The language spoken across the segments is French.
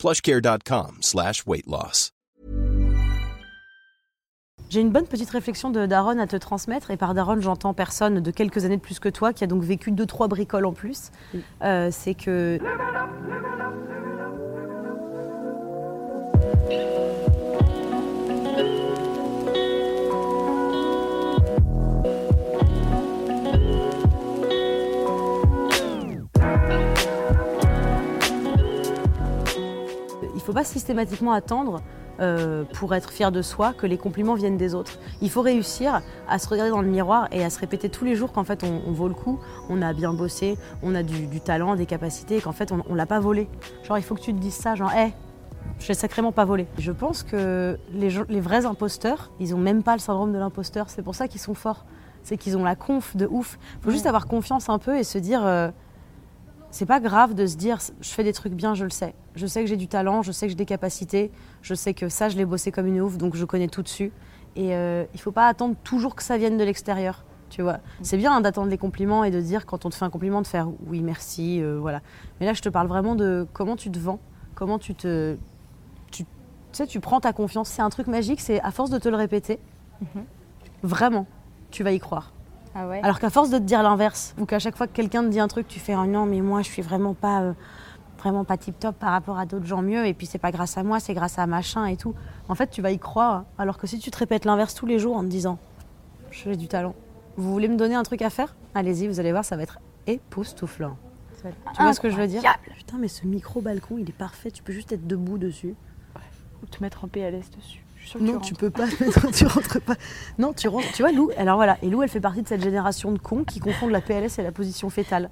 plushcare.com slash weight loss. J'ai une bonne petite réflexion de Daron à te transmettre, et par Daron, j'entends personne de quelques années de plus que toi, qui a donc vécu deux, trois bricoles en plus. Euh, c'est que. Faut pas systématiquement attendre euh, pour être fier de soi que les compliments viennent des autres. Il faut réussir à se regarder dans le miroir et à se répéter tous les jours qu'en fait on, on vaut le coup, on a bien bossé, on a du, du talent, des capacités et qu'en fait on, on l'a pas volé. Genre il faut que tu te dises ça, genre hé, je l'ai sacrément pas volé. Je pense que les, gens- les vrais imposteurs, ils ont même pas le syndrome de l'imposteur. C'est pour ça qu'ils sont forts. C'est qu'ils ont la conf de ouf. faut juste avoir confiance un peu et se dire. euh, c'est pas grave de se dire je fais des trucs bien, je le sais. Je sais que j'ai du talent, je sais que j'ai des capacités, je sais que ça je l'ai bossé comme une ouf, donc je connais tout dessus. Et euh, il faut pas attendre toujours que ça vienne de l'extérieur. Tu vois, c'est bien hein, d'attendre les compliments et de dire quand on te fait un compliment de faire oui merci, euh, voilà. Mais là je te parle vraiment de comment tu te vends, comment tu te, tu, tu sais, tu prends ta confiance. C'est un truc magique, c'est à force de te le répéter, vraiment, tu vas y croire. Ah ouais Alors qu'à force de te dire l'inverse, ou qu'à chaque fois que quelqu'un te dit un truc, tu fais oh non, mais moi je suis vraiment pas, euh, vraiment pas tip top par rapport à d'autres gens mieux, et puis c'est pas grâce à moi, c'est grâce à machin et tout. En fait, tu vas y croire. Alors que si tu te répètes l'inverse tous les jours en te disant j'ai du talent, vous voulez me donner un truc à faire? Allez-y, vous allez voir, ça va être époustouflant. Tu vois ce que je veux dire? Putain, mais ce micro balcon, il est parfait. Tu peux juste être debout dessus. Ou te mettre en PLS dessus. Je suis Non, tu tu peux pas. mettre- tu rentres pas. Non, tu rentres. Tu vois, Lou. Alors voilà. Et Lou, elle fait partie de cette génération de cons qui confondent la PLS et la position fétale.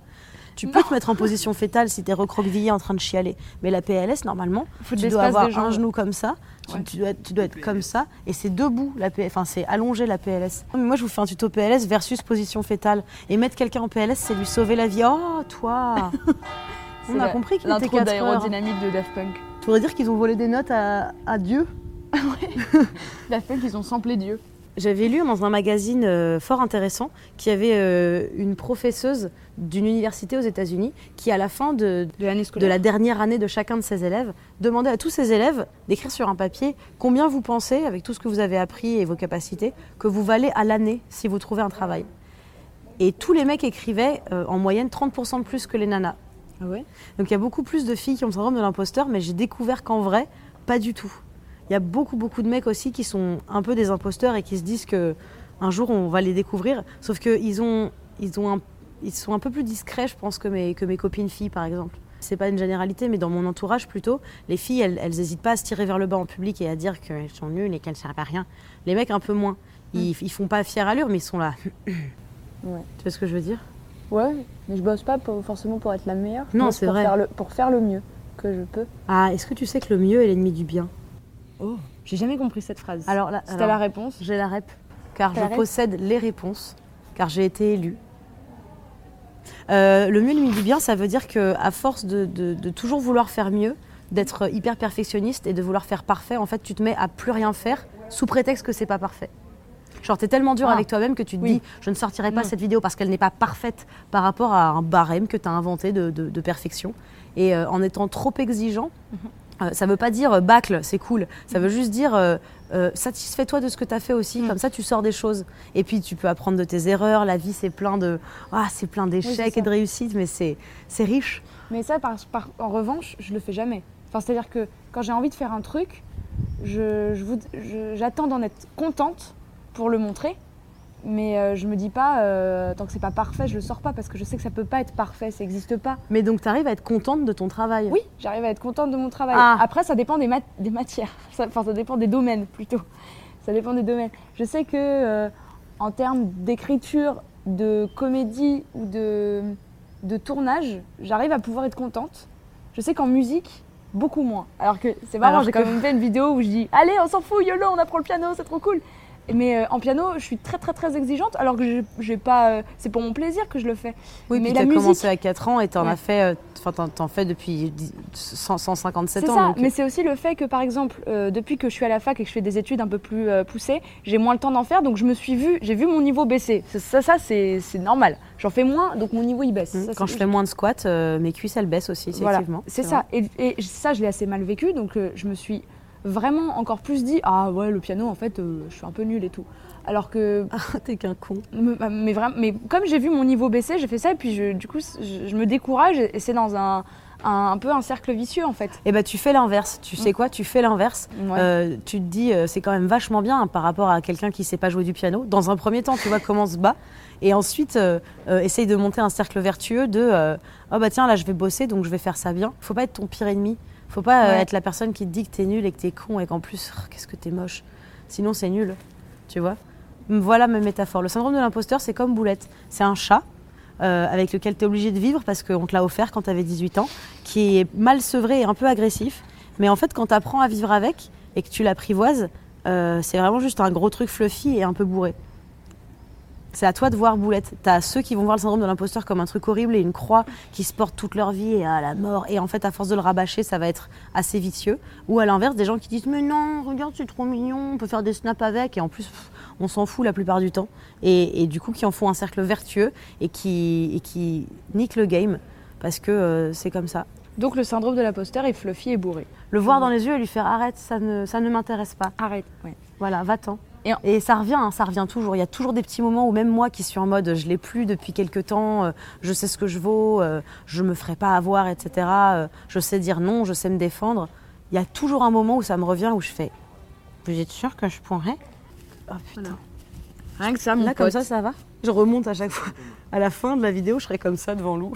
Tu peux te mettre en position fétale si t'es recroquevillé en train de chialer. Mais la PLS, normalement, Faut tu dois avoir un genou comme ça. tu- Ouais. Tu, dois, être- tu dois être comme ça. Et c'est debout, la PLS. Enfin, c'est allongé la PLS. Non, mais moi, je vous fais un tuto PLS versus position fétale. Et mettre quelqu'un en PLS, c'est lui sauver la vie. Oh, toi On a la- compris qu'il était L'intro 4 heures. d'aérodynamique de Daft Punk. Tu voudrais dire qu'ils ont volé des notes à, à Dieu? Daft Punk, ils ont samplé Dieu. J'avais lu dans un magazine euh, fort intéressant qu'il y avait euh, une professeuse d'une université aux États-Unis qui, à la fin de, la dernière année de chacun de ses élèves, demandait à tous ses élèves d'écrire sur un papier combien vous pensez, avec tout ce que vous avez appris et vos capacités, que vous valez à l'année si vous trouvez un travail. Et tous les mecs écrivaient euh, en moyenne 30% de plus que les nanas. Ah ouais? Donc il y a beaucoup plus de filles qui ont le syndrome de l'imposteur, mais j'ai découvert qu'en vrai, pas du tout. Il y a beaucoup, beaucoup de mecs aussi qui sont un peu des imposteurs et qui se disent que un jour on va les découvrir. Sauf qu'ils ont, ils ont un- ils sont un peu plus discrets, je pense, que mes, que mes copines filles, par exemple. C'est pas une généralité, mais dans mon entourage plutôt, les filles, elles, elles hésitent pas à se tirer vers le bas en public et à dire qu'elles sont nulles et qu'elles servent à rien. Les mecs, un peu moins. Ils, ils font pas fière allure, mais ils sont là. Ouais. Tu vois ce que je veux dire? Ouais, mais je bosse pas pour- forcément pour être la meilleure. Je Non, c'est vrai. Faire le, pour faire le mieux que je peux. Ah, est-ce que tu sais que le mieux est l'ennemi du bien? Oh, j'ai jamais compris cette phrase. Alors là, si t'as la réponse? J'ai la rep, car T'as je possède les réponses, car j'ai été élue. Euh, le mieux, l'ennemi du bien, ça veut dire que à force de, de- de toujours vouloir faire mieux, d'être hyper perfectionniste et de vouloir faire parfait, en fait, tu te mets à plus rien faire sous prétexte que c'est pas parfait. Genre, t'es tellement dur Ah. avec toi-même que tu te Oui. dis, je ne sortirai pas Mm. cette vidéo parce qu'elle n'est pas parfaite par rapport à un barème que tu as inventé de, de- de perfection. Et euh, en étant trop exigeant, euh, ça veut pas dire euh, bâcle, c'est cool. Ça veut juste dire euh, euh, satisfais-toi de ce que tu as fait aussi. Mm. Comme ça, tu sors des choses. Et puis, tu peux apprendre de tes erreurs. La vie, c'est plein de, ah, c'est plein d'échecs et de réussites, mais c'est, riche. Mais ça, par, par- en revanche, je le fais jamais. Enfin, c'est-à-dire que quand j'ai envie de faire un truc, je, je vous- je- j'attends d'en être contente pour le montrer. Mais euh, je me dis pas, euh, tant que c'est pas parfait, je le sors pas parce que je sais que ça peut pas être parfait, ça existe pas. Mais donc, tu arrives à être contente de ton travail? Oui, j'arrive à être contente de mon travail. Ah. Après, ça dépend des, mat- des matières. Ça- Enfin, ça, dépend des domaines plutôt. Ça dépend des domaines. Je sais que euh, en termes d'écriture, de comédie ou de, de tournage, j'arrive à pouvoir être contente. Je sais qu'en musique, beaucoup moins. Alors que c'est marrant, j'ai quand même fait une vidéo où je dis Allez, on s'en fout, YOLO, on apprend le piano, c'est trop cool. Mais euh, en piano, je suis très très très exigeante, alors que j'ai- pas. euh, c'est pour mon plaisir que je le fais. Oui, mais t'as musique. commencé à 4 ans et t'en Ouais. as fait, euh, enfin t'en- t'en fais depuis 10 100 157 C'est ans. ça, donc, mais c'est aussi le fait que par exemple, euh, depuis que je suis à la fac et que je fais des études un peu plus euh, poussées, j'ai moins le temps d'en faire, donc je me suis vue, j'ai vu mon niveau baisser. Ça, ça, ça, c'est c'est normal. J'en fais moins, donc mon niveau il baisse. Ça, Quand c'est je fais moins de squats, euh, mes cuisses elles baissent aussi, Voilà, effectivement. c'est ça. Et, et ça, je l'ai assez mal vécu, donc euh, je me suis vraiment encore plus dit ah ouais le piano en fait euh, je suis un peu nulle et tout. Alors que vrai. T'es qu'un con. mais, vraiment, mais comme j'ai vu mon niveau baisser, j'ai fait ça et puis je- du coup je, je me décourage et c'est dans un, un, un peu un cercle vicieux en fait. Et bah tu fais l'inverse. Tu sais quoi? Tu fais l'inverse. Ouais. Euh, tu te dis euh, c'est quand même vachement bien hein, par rapport à quelqu'un qui sait pas jouer du piano. Dans un premier temps, tu vois comment se bat. Et ensuite, euh, essaye de monter un cercle vertueux de oh bah tiens là je vais bosser donc je vais faire ça bien. Faut pas être ton pire ennemi. Faut pas euh, Ouais. être la personne qui te dit que t'es nul et que t'es con et qu'en plus oh, qu'est-ce que t'es moche. Sinon c'est nul. Tu vois Voilà ma métaphore. Le syndrome de l'imposteur c'est comme Boulette. C'est un chat. euh, avec lequel tu es obligé de vivre parce qu'on te l'a offert quand tu avais 18 ans, qui est mal sevré et un peu agressif. Mais en fait, quand tu apprends à vivre avec et que tu l'apprivoises, euh, c'est vraiment juste un gros truc fluffy et un peu bourré. C'est à toi de voir Boulette. T'as ceux qui vont voir le syndrome de l'imposteur comme un truc horrible et une croix qui se porte toute leur vie et à la mort. Et en fait, à force de le rabâcher, ça va être assez vicieux. Ou à l'inverse, des gens qui disent Mais non, regarde, c'est trop mignon, on peut faire des snaps avec. Et en plus, pff, on s'en fout la plupart du temps. Et, et du coup, qui en font un cercle vertueux et qui, et qui niquent le game parce que euh, c'est comme ça. Donc le syndrome de l'imposteur est fluffy et bourré. Le voir dans les yeux et lui faire Arrête, ça ne, ça ne m'intéresse pas. Arrête. Ouais. Voilà, va-t'en. Et ça revient, hein, ça revient toujours. Il y a toujours des petits moments où même moi qui suis en mode je l'ai plus depuis quelques temps, euh, je sais ce que je vaux, euh, je me ferai pas avoir, etc. euh, je sais dire non, je sais me défendre. Il y a toujours un moment où ça me revient où je fais Vous êtes sûr que je pourrais? Oh putain. Voilà. Rien que ça, mon Là, comme ça, ça va? Je remonte à chaque fois. À la fin de la vidéo, je serai comme ça devant Lou.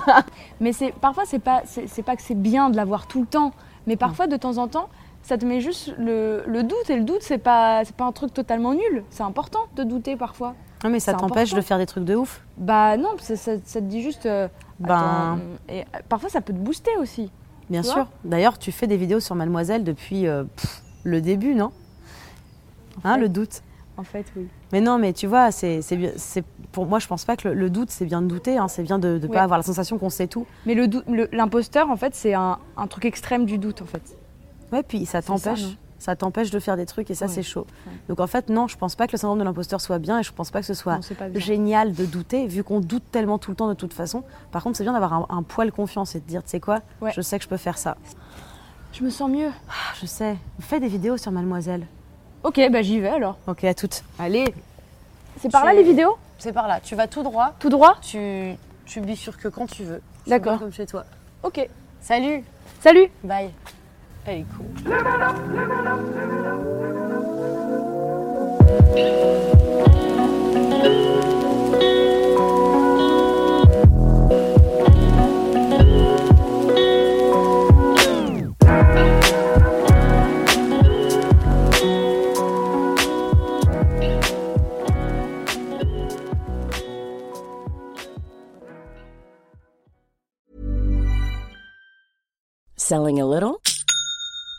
Mais c'est parfois c'est pas c'est pas que c'est bien de l'avoir tout le temps, mais parfois de temps en temps ça te met juste le, le doute et le doute c'est pas pas un truc totalement nul. C'est important de douter parfois. Non, mais ça t'empêche de faire des trucs de ouf. Bah non, ça, ça- ça te dit juste. euh, Ben- attends, et euh, parfois ça peut te booster aussi. Bien sûr. D'ailleurs, tu fais des vidéos sur Mademoiselle depuis euh, pff, le début, non? Hein, fait. le doute. En fait, oui. Mais non, mais tu vois, c'est, pour moi, je pense pas que le, le doute, c'est bien de douter. hein, c'est bien de ne Ouais. pas avoir la sensation qu'on sait tout. Mais le dou- le- l'imposteur, en fait, c'est un, un truc extrême du doute, en fait. Ouais, puis ça t'empêche. Ça, t'empêche de faire des trucs et ça, Ouais. c'est chaud. Ouais. Donc en fait, non, je pense pas que le syndrome de l'imposteur soit bien et je pense pas que ce soit Non, génial de douter, vu qu'on doute tellement tout le temps de toute façon. Par contre, c'est bien d'avoir un, un poil confiance et de dire, tu sais quoi, Ouais. je sais que je peux faire ça. Je me sens mieux. Ah, je sais. Fais des vidéos sur Mademoiselle. Ok, bah j'y vais alors. Ok, à toutes. Allez. C'est par là les vidéos? C'est par là. Tu vas tout droit. Tout droit? Tu, tu bifurques quand tu veux. D'accord. comme chez toi. Ok. Salut. Salut Bye. Est cool. Selling a little